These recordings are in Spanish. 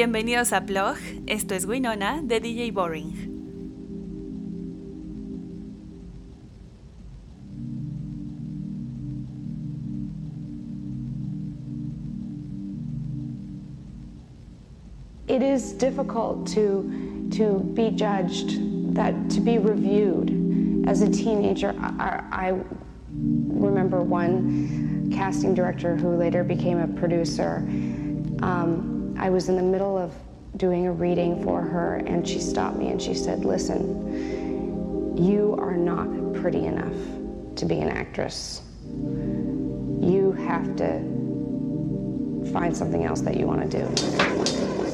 Bienvenidos a Plog, esto es Winona de DJ Boring. It is difficult to, to be judged, that to be reviewed. As a teenager, I, I remember one casting director who later became a producer. Um, I was in the middle of doing a reading for her, and she stopped me and she said, Listen, you are not pretty enough to be an actress. You have to find something else that you want to do.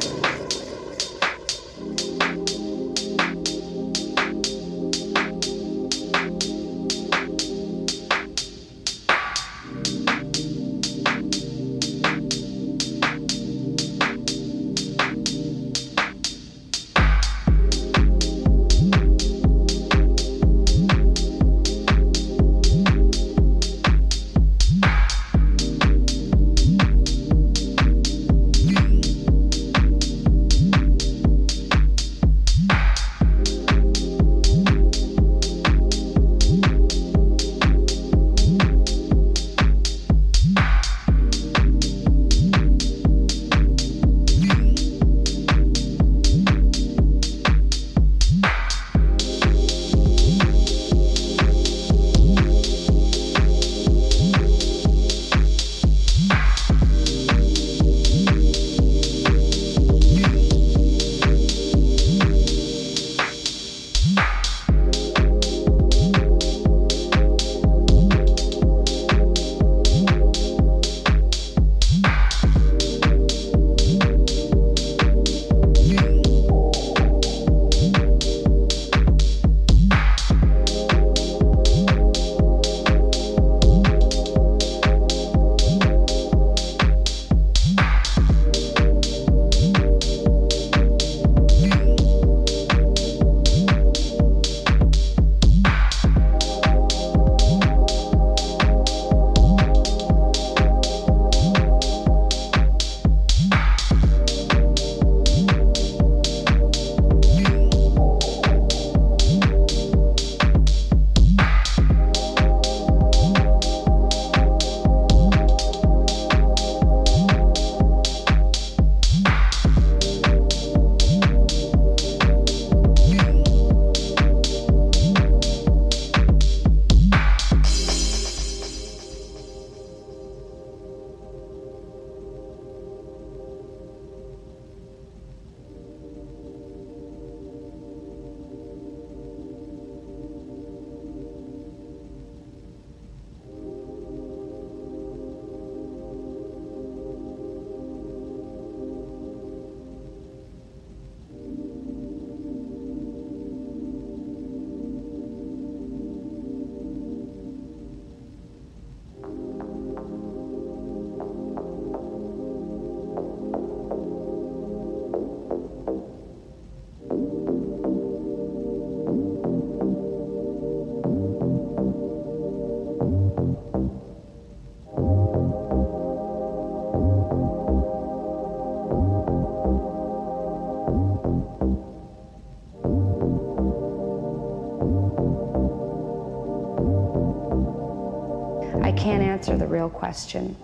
Answer the real question.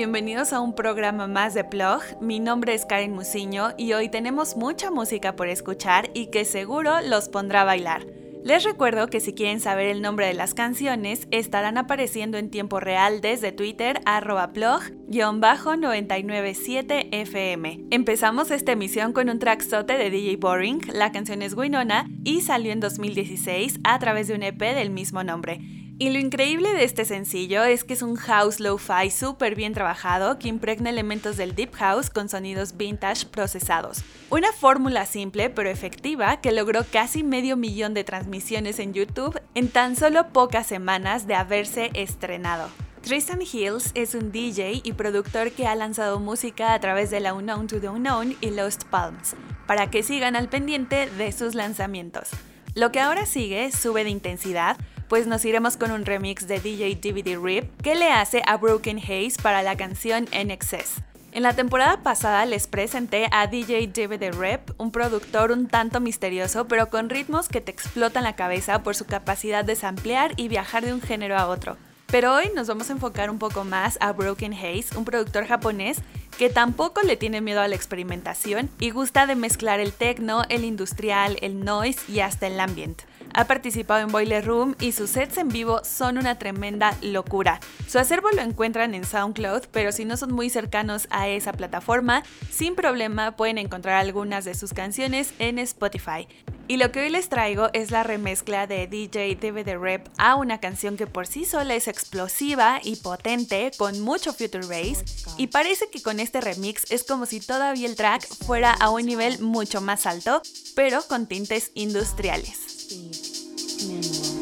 Bienvenidos a un programa más de Plog. Mi nombre es Karen Musiño y hoy tenemos mucha música por escuchar y que seguro los pondrá a bailar. Les recuerdo que si quieren saber el nombre de las canciones, estarán apareciendo en tiempo real desde Twitter arroba plog-997fm. Empezamos esta emisión con un trackzote de DJ Boring, la canción es Winona y salió en 2016 a través de un EP del mismo nombre. Y lo increíble de este sencillo es que es un house lo-fi súper bien trabajado que impregna elementos del deep house con sonidos vintage procesados. Una fórmula simple pero efectiva que logró casi medio millón de transmisiones en YouTube en tan solo pocas semanas de haberse estrenado. Tristan Hills es un DJ y productor que ha lanzado música a través de la Unknown to the Unknown y Lost Palms, para que sigan al pendiente de sus lanzamientos. Lo que ahora sigue sube de intensidad, pues nos iremos con un remix de DJ DVD Rip que le hace a Broken Haze para la canción NXS. En la temporada pasada les presenté a DJ DVD Rip, un productor un tanto misterioso pero con ritmos que te explotan la cabeza por su capacidad de samplear y viajar de un género a otro. Pero hoy nos vamos a enfocar un poco más a Broken Haze, un productor japonés que tampoco le tiene miedo a la experimentación y gusta de mezclar el techno, el industrial, el noise y hasta el ambient. Ha participado en Boiler Room y sus sets en vivo son una tremenda locura. Su acervo lo encuentran en SoundCloud, pero si no son muy cercanos a esa plataforma, sin problema pueden encontrar algunas de sus canciones en Spotify. Y lo que hoy les traigo es la remezcla de DJ DVD Rep a una canción que por sí sola es explosiva y potente, con mucho future bass, y parece que con este remix es como si todavía el track fuera a un nivel mucho más alto, pero con tintes industriales. Steve Manuel.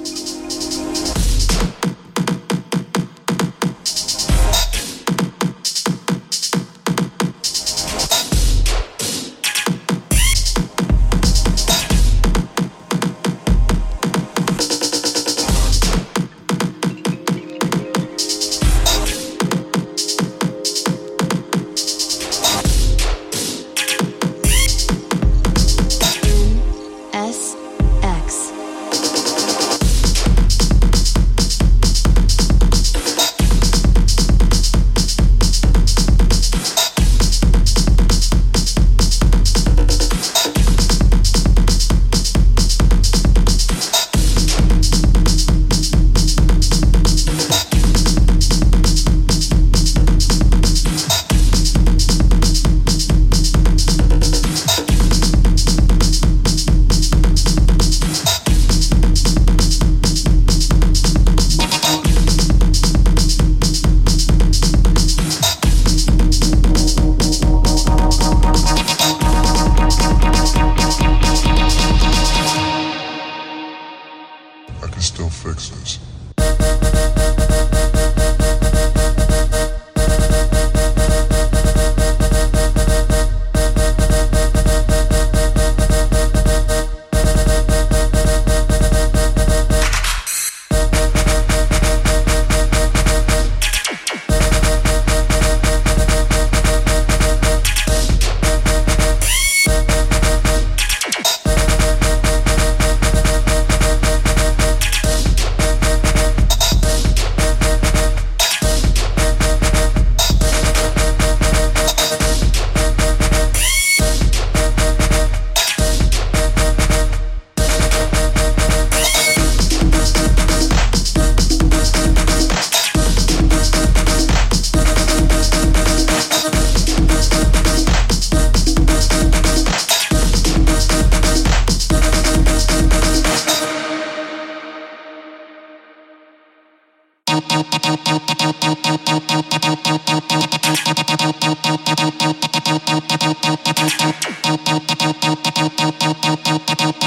Thank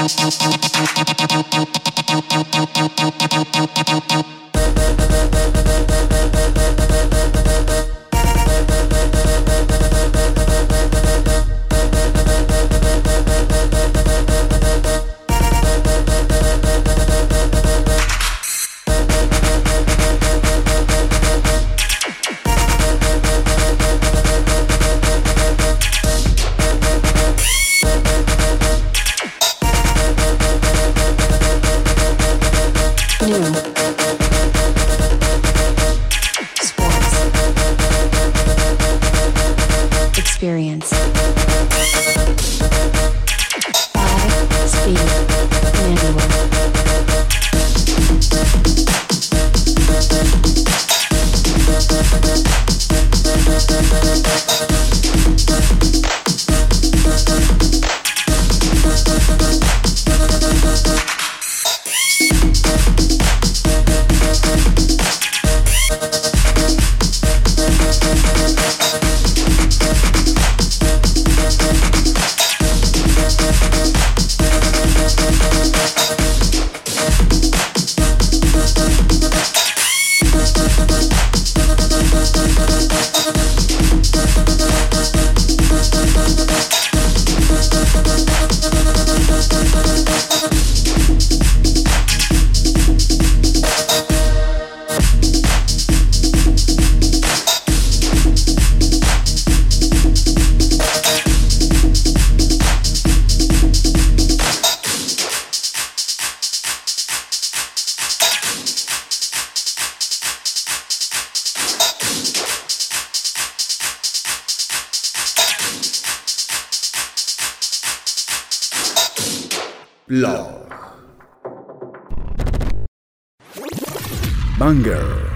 you. Banger.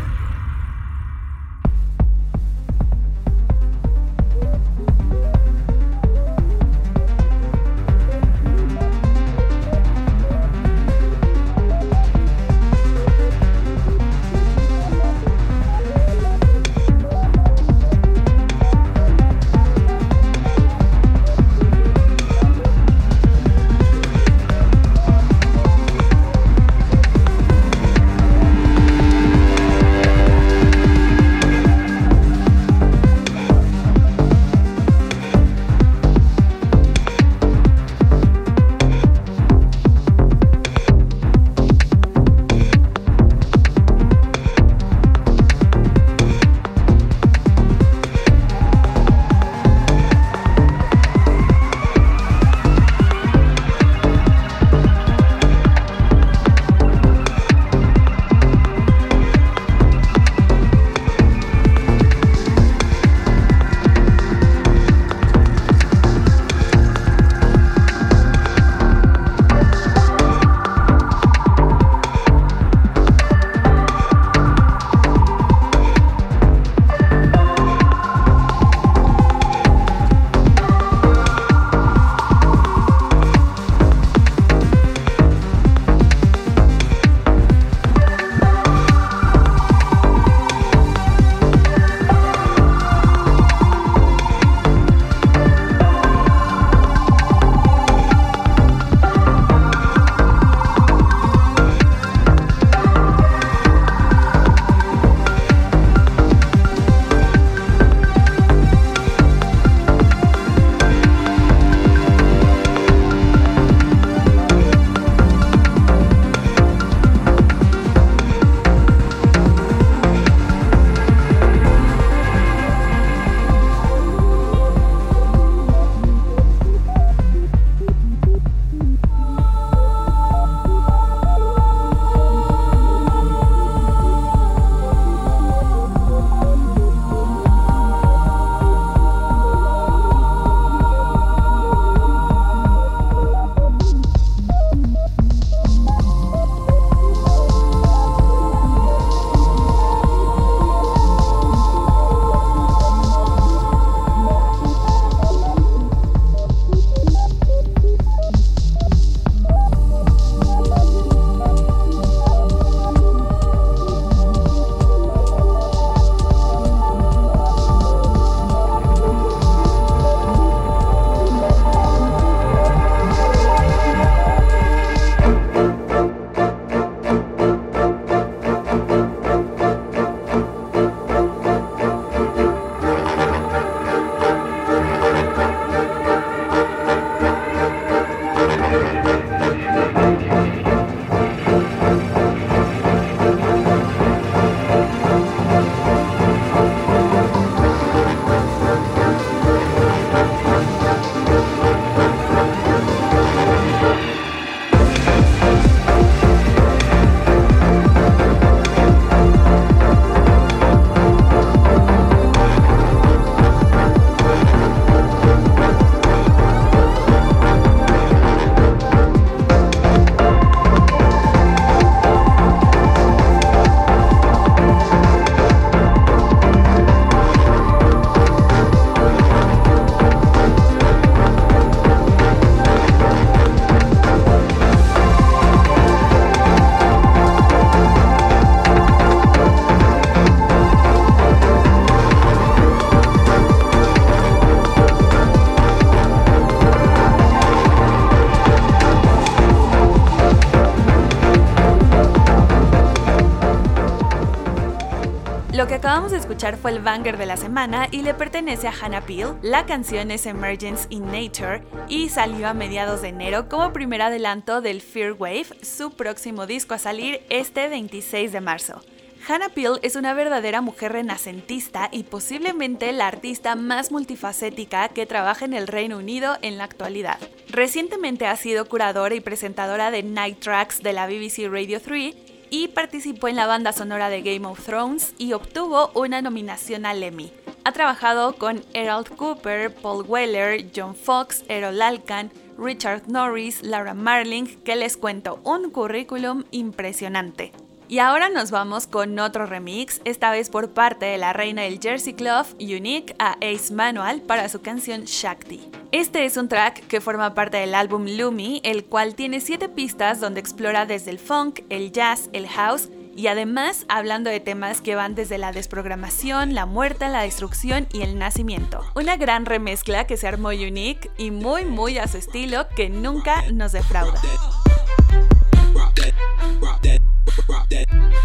Lo que acabamos de escuchar fue el banger de la semana y le pertenece a Hannah Peel. La canción es Emergence in Nature y salió a mediados de enero como primer adelanto del Fear Wave, su próximo disco a salir este 26 de marzo. Hannah Peel es una verdadera mujer renacentista y posiblemente la artista más multifacética que trabaja en el Reino Unido en la actualidad. Recientemente ha sido curadora y presentadora de Night Tracks de la BBC Radio 3 y participó en la banda sonora de Game of Thrones y obtuvo una nominación al Emmy. Ha trabajado con Errol Cooper, Paul Weller, John Fox, Errol Alkan, Richard Norris, Laura Marling, que les cuento un currículum impresionante. Y ahora nos vamos con otro remix, esta vez por parte de la reina del Jersey Club, Unique, a Ace Manual para su canción Shakti. Este es un track que forma parte del álbum Lumi, el cual tiene 7 pistas donde explora desde el funk, el jazz, el house y además hablando de temas que van desde la desprogramación, la muerte, la destrucción y el nacimiento. Una gran remezcla que se armó Unique y muy muy a su estilo que nunca nos defrauda.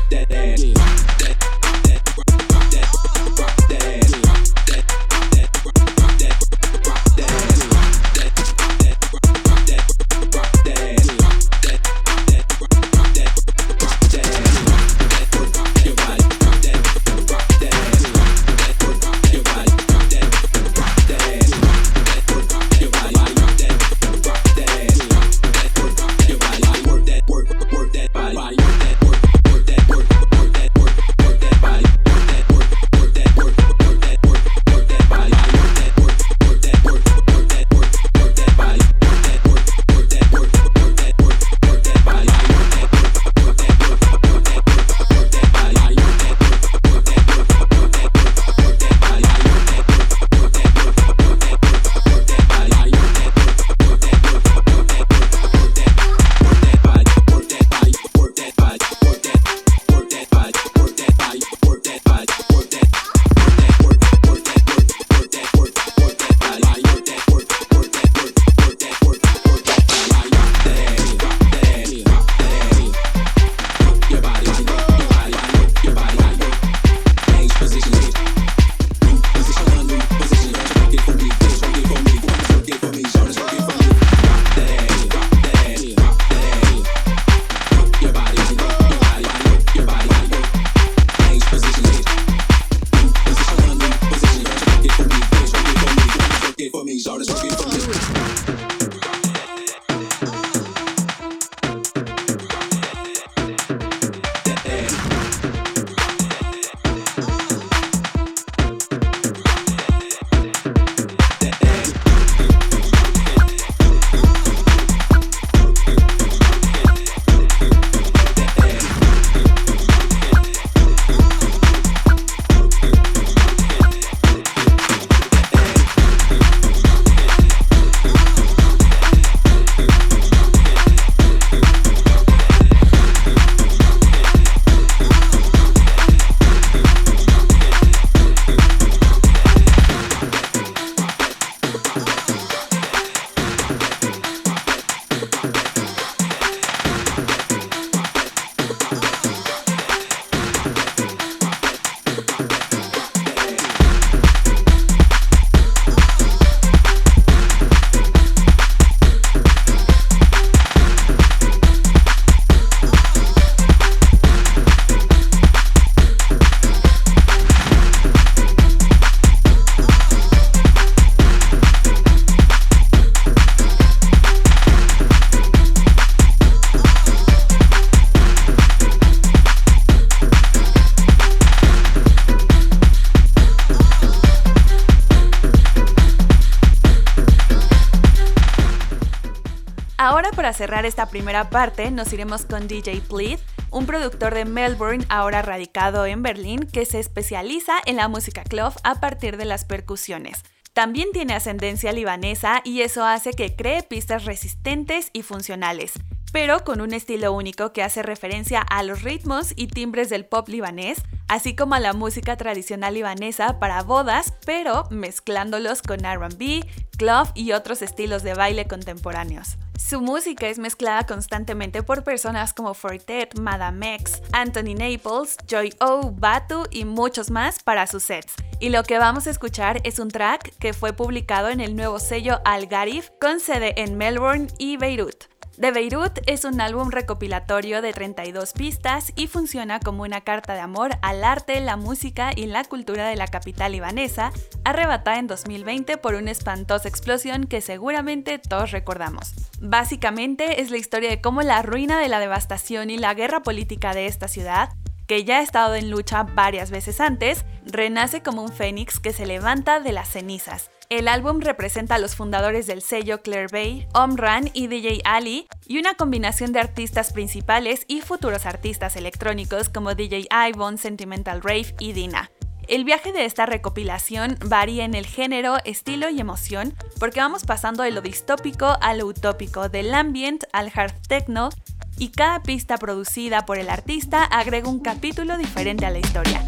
that ass. Yeah. Esta primera parte, nos iremos con DJ Plead, un productor de Melbourne ahora radicado en Berlín que se especializa en la música club a partir de las percusiones. También tiene ascendencia libanesa y eso hace que cree pistas resistentes y funcionales, pero con un estilo único que hace referencia a los ritmos y timbres del pop libanés, así como a la música tradicional libanesa para bodas, pero mezclándolos con RB, club y otros estilos de baile contemporáneos. Su música es mezclada constantemente por personas como Fortet, Madame X, Anthony Naples, Joy O, Batu y muchos más para sus sets. Y lo que vamos a escuchar es un track que fue publicado en el nuevo sello Al Garif con sede en Melbourne y Beirut. De Beirut es un álbum recopilatorio de 32 pistas y funciona como una carta de amor al arte, la música y la cultura de la capital libanesa, arrebatada en 2020 por una espantosa explosión que seguramente todos recordamos. Básicamente es la historia de cómo la ruina de la devastación y la guerra política de esta ciudad que ya ha estado en lucha varias veces antes, renace como un fénix que se levanta de las cenizas, el álbum representa a los fundadores del sello Claire Bay, Omran y DJ Ali, y una combinación de artistas principales y futuros artistas electrónicos como DJ Ivon, Sentimental Rave y Dina. El viaje de esta recopilación varía en el género, estilo y emoción, porque vamos pasando de lo distópico a lo utópico, del ambient al hard techno, y cada pista producida por el artista agrega un capítulo diferente a la historia.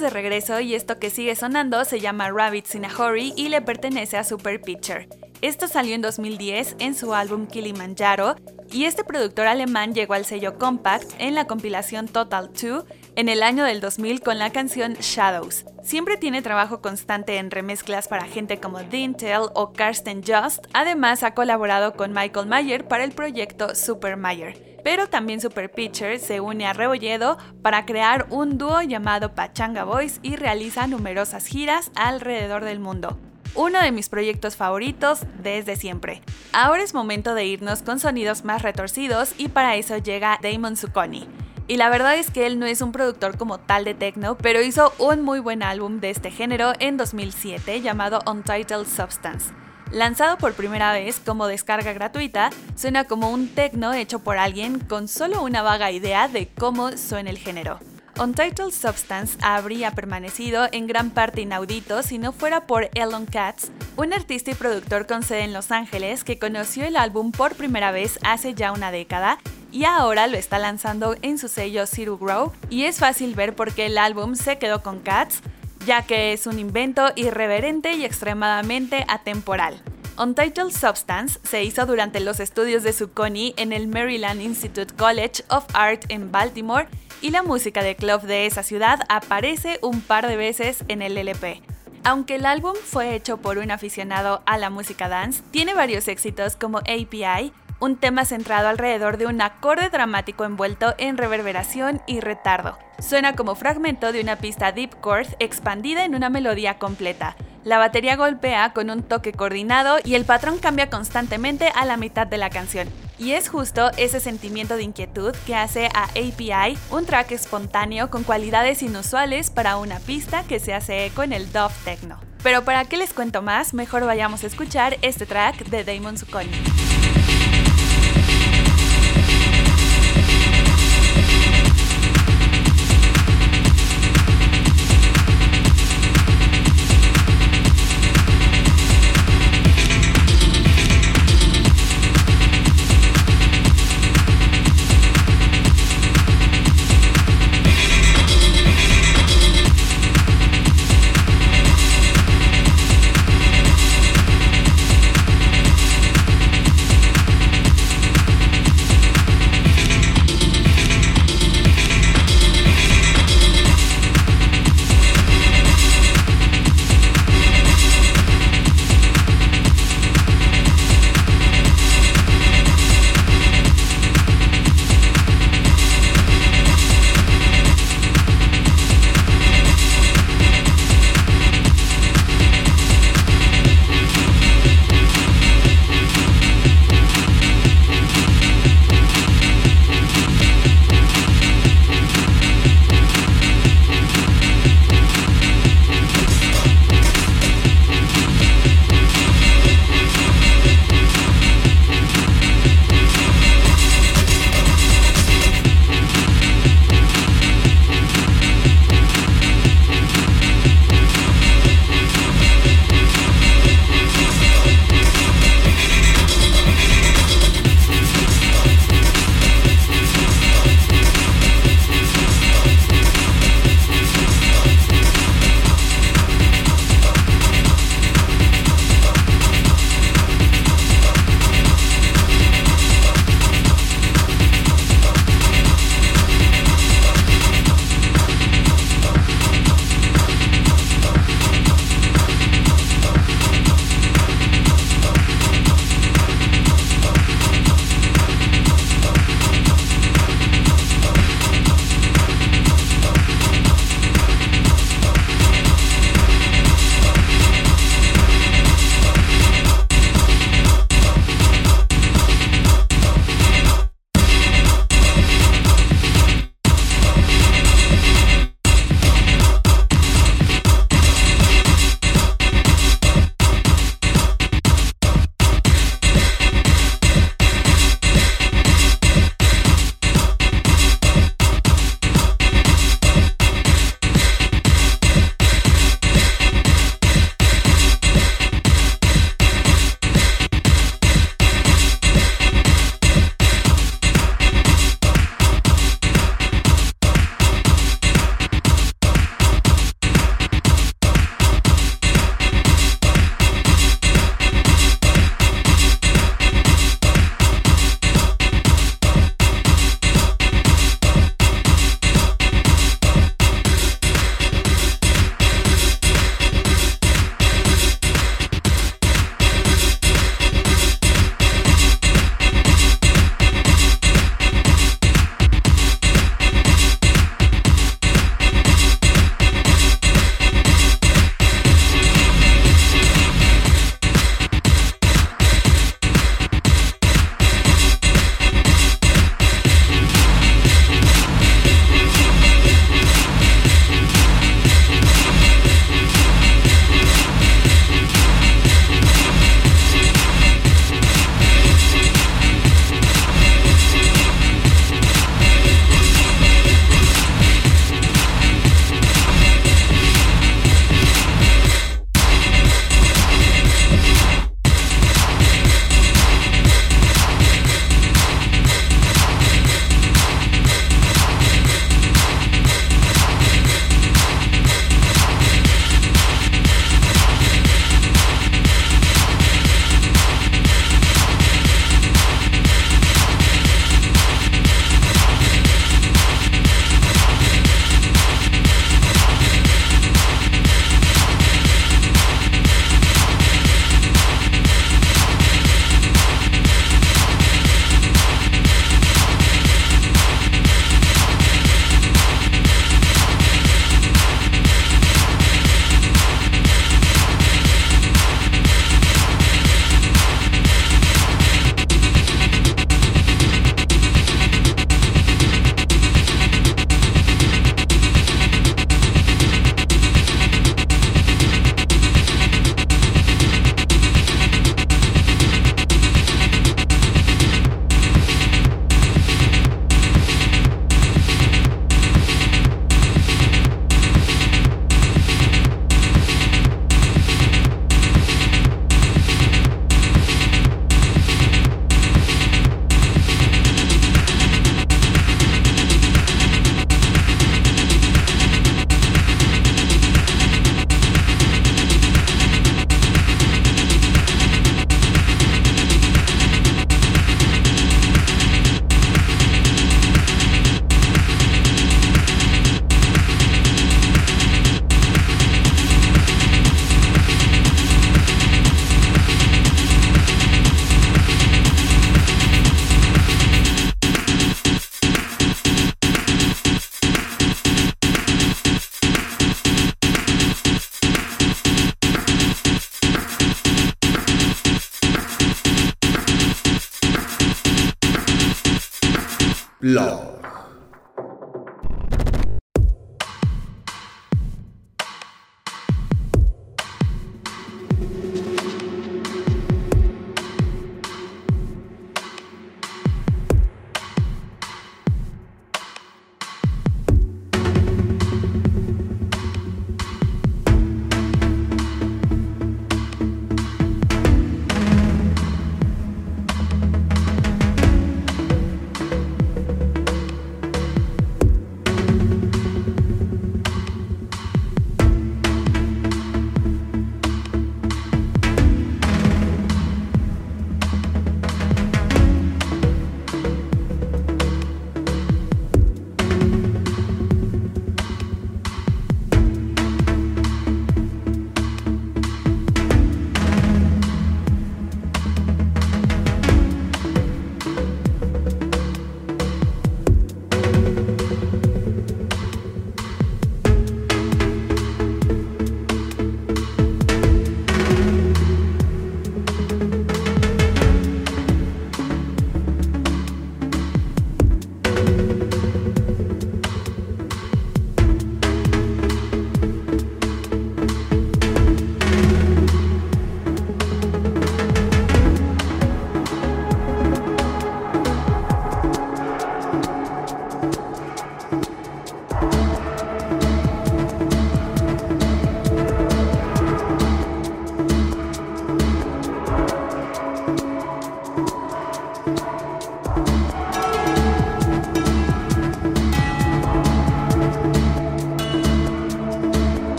De regreso y esto que sigue sonando se llama Rabbits in a y le pertenece a Super Pitcher. Esto salió en 2010 en su álbum Kilimanjaro y este productor alemán llegó al sello Compact en la compilación Total 2 en el año del 2000 con la canción Shadows. Siempre tiene trabajo constante en remezclas para gente como Dintel o Karsten Just, además ha colaborado con Michael Mayer para el proyecto Super Mayer. Pero también Super Pitcher se une a Rebolledo para crear un dúo llamado Pachanga Boys y realiza numerosas giras alrededor del mundo uno de mis proyectos favoritos desde siempre. Ahora es momento de irnos con sonidos más retorcidos y para eso llega Damon Zucconi. Y la verdad es que él no es un productor como tal de techno, pero hizo un muy buen álbum de este género en 2007 llamado Untitled Substance. Lanzado por primera vez como descarga gratuita, suena como un techno hecho por alguien con solo una vaga idea de cómo suena el género. Untitled Substance habría permanecido en gran parte inaudito si no fuera por Elon Katz, un artista y productor con sede en Los Ángeles que conoció el álbum por primera vez hace ya una década y ahora lo está lanzando en su sello Zero Grow y es fácil ver por qué el álbum se quedó con Katz, ya que es un invento irreverente y extremadamente atemporal. Untitled Substance se hizo durante los estudios de Zucconi en el Maryland Institute College of Art en Baltimore y la música de club de esa ciudad aparece un par de veces en el LP. Aunque el álbum fue hecho por un aficionado a la música dance, tiene varios éxitos como API, un tema centrado alrededor de un acorde dramático envuelto en reverberación y retardo. Suena como fragmento de una pista deep chord expandida en una melodía completa. La batería golpea con un toque coordinado y el patrón cambia constantemente a la mitad de la canción. Y es justo ese sentimiento de inquietud que hace a API un track espontáneo con cualidades inusuales para una pista que se hace eco en el dove techno. Pero para qué les cuento más, mejor vayamos a escuchar este track de Damon Zucconi.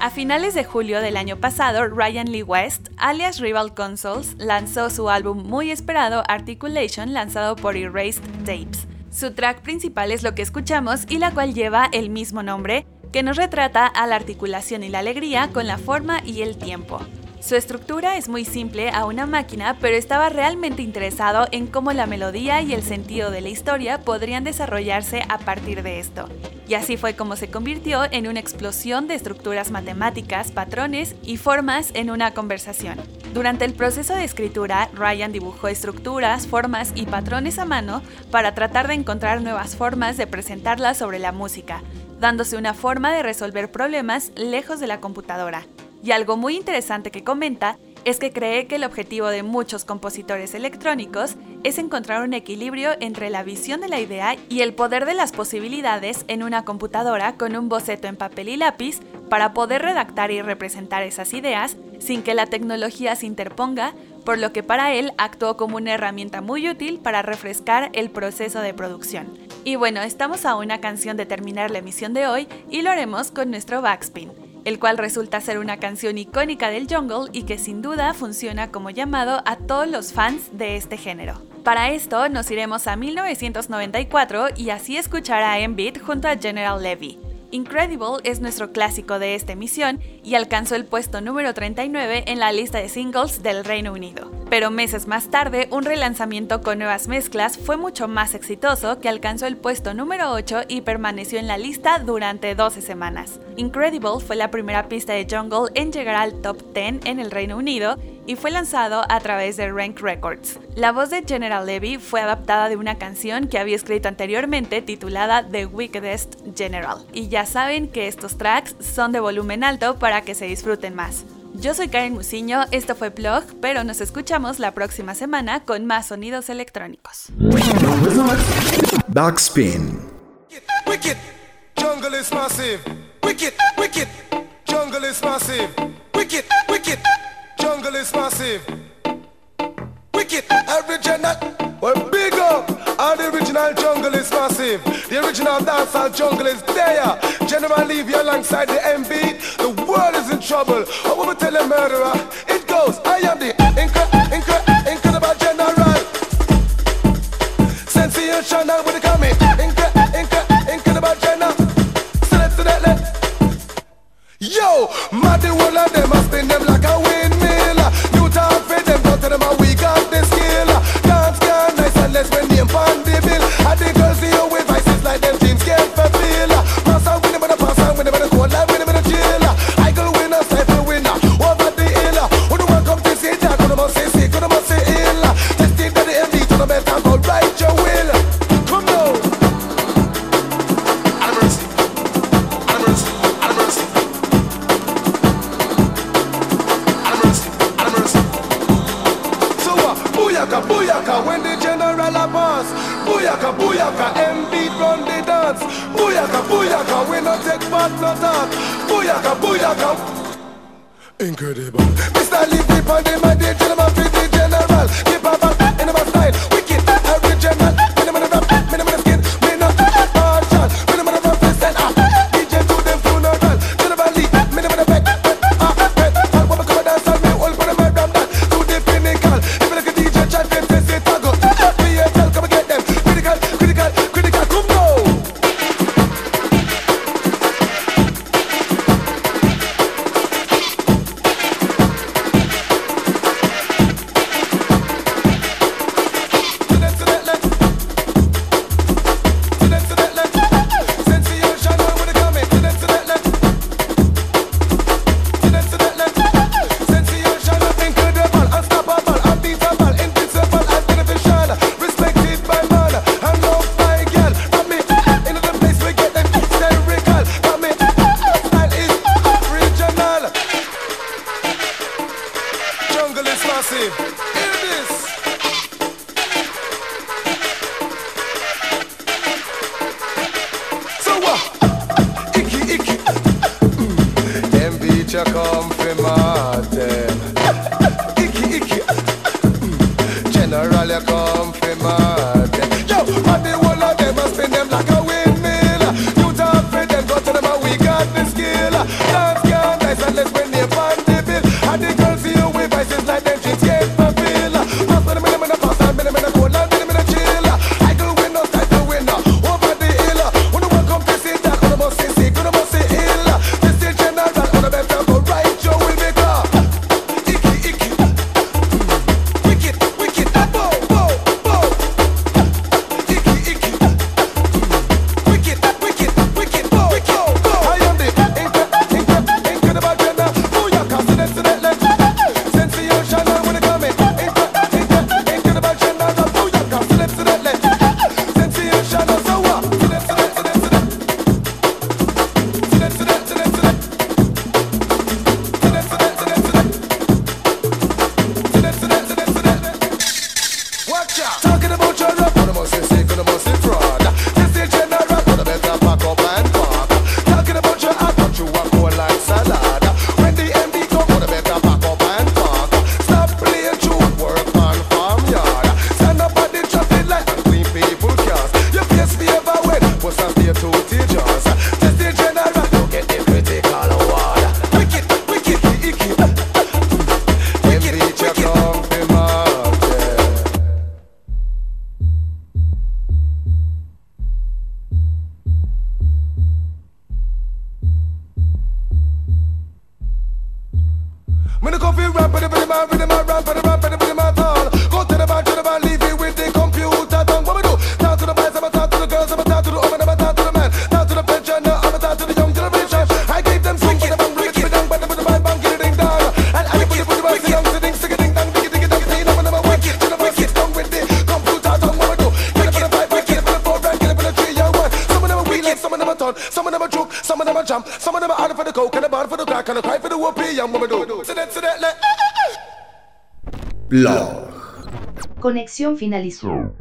A finales de julio del año pasado, Ryan Lee West, alias Rival Consoles, lanzó su álbum muy esperado Articulation lanzado por Erased Tapes. Su track principal es lo que escuchamos y la cual lleva el mismo nombre, que nos retrata a la articulación y la alegría con la forma y el tiempo. Su estructura es muy simple a una máquina, pero estaba realmente interesado en cómo la melodía y el sentido de la historia podrían desarrollarse a partir de esto. Y así fue como se convirtió en una explosión de estructuras matemáticas, patrones y formas en una conversación. Durante el proceso de escritura, Ryan dibujó estructuras, formas y patrones a mano para tratar de encontrar nuevas formas de presentarlas sobre la música, dándose una forma de resolver problemas lejos de la computadora. Y algo muy interesante que comenta es que cree que el objetivo de muchos compositores electrónicos es encontrar un equilibrio entre la visión de la idea y el poder de las posibilidades en una computadora con un boceto en papel y lápiz para poder redactar y representar esas ideas sin que la tecnología se interponga, por lo que para él actuó como una herramienta muy útil para refrescar el proceso de producción. Y bueno, estamos a una canción de terminar la emisión de hoy y lo haremos con nuestro backspin el cual resulta ser una canción icónica del jungle y que sin duda funciona como llamado a todos los fans de este género. Para esto nos iremos a 1994 y así escuchar a M-Beat junto a General Levy. Incredible es nuestro clásico de esta emisión y alcanzó el puesto número 39 en la lista de singles del Reino Unido. Pero meses más tarde, un relanzamiento con nuevas mezclas fue mucho más exitoso que alcanzó el puesto número 8 y permaneció en la lista durante 12 semanas. Incredible fue la primera pista de Jungle en llegar al top 10 en el Reino Unido y fue lanzado a través de Rank Records. La voz de General Levy fue adaptada de una canción que había escrito anteriormente titulada The Wickedest General. Y ya saben que estos tracks son de volumen alto para que se disfruten más. Yo soy Karen Musiño, esto fue Plug, pero nos escuchamos la próxima semana con más sonidos electrónicos. Backspin. Wicked, jungle is massive. Wicked, wicked, jungle is massive. Wicked, wicked, jungle is massive. Wicked, original. Well, big up. All the original jungle is massive. The original dancehall jungle is there. General leave you alongside the MB. The world is in trouble. I to tell a murderer. It goes. I am the incre- incre- incredible general. Sensational with the coming. Incre- incre- incredible general. Select, select, select. Yo, mad the whole of them, I spin them like Conexión finalizó.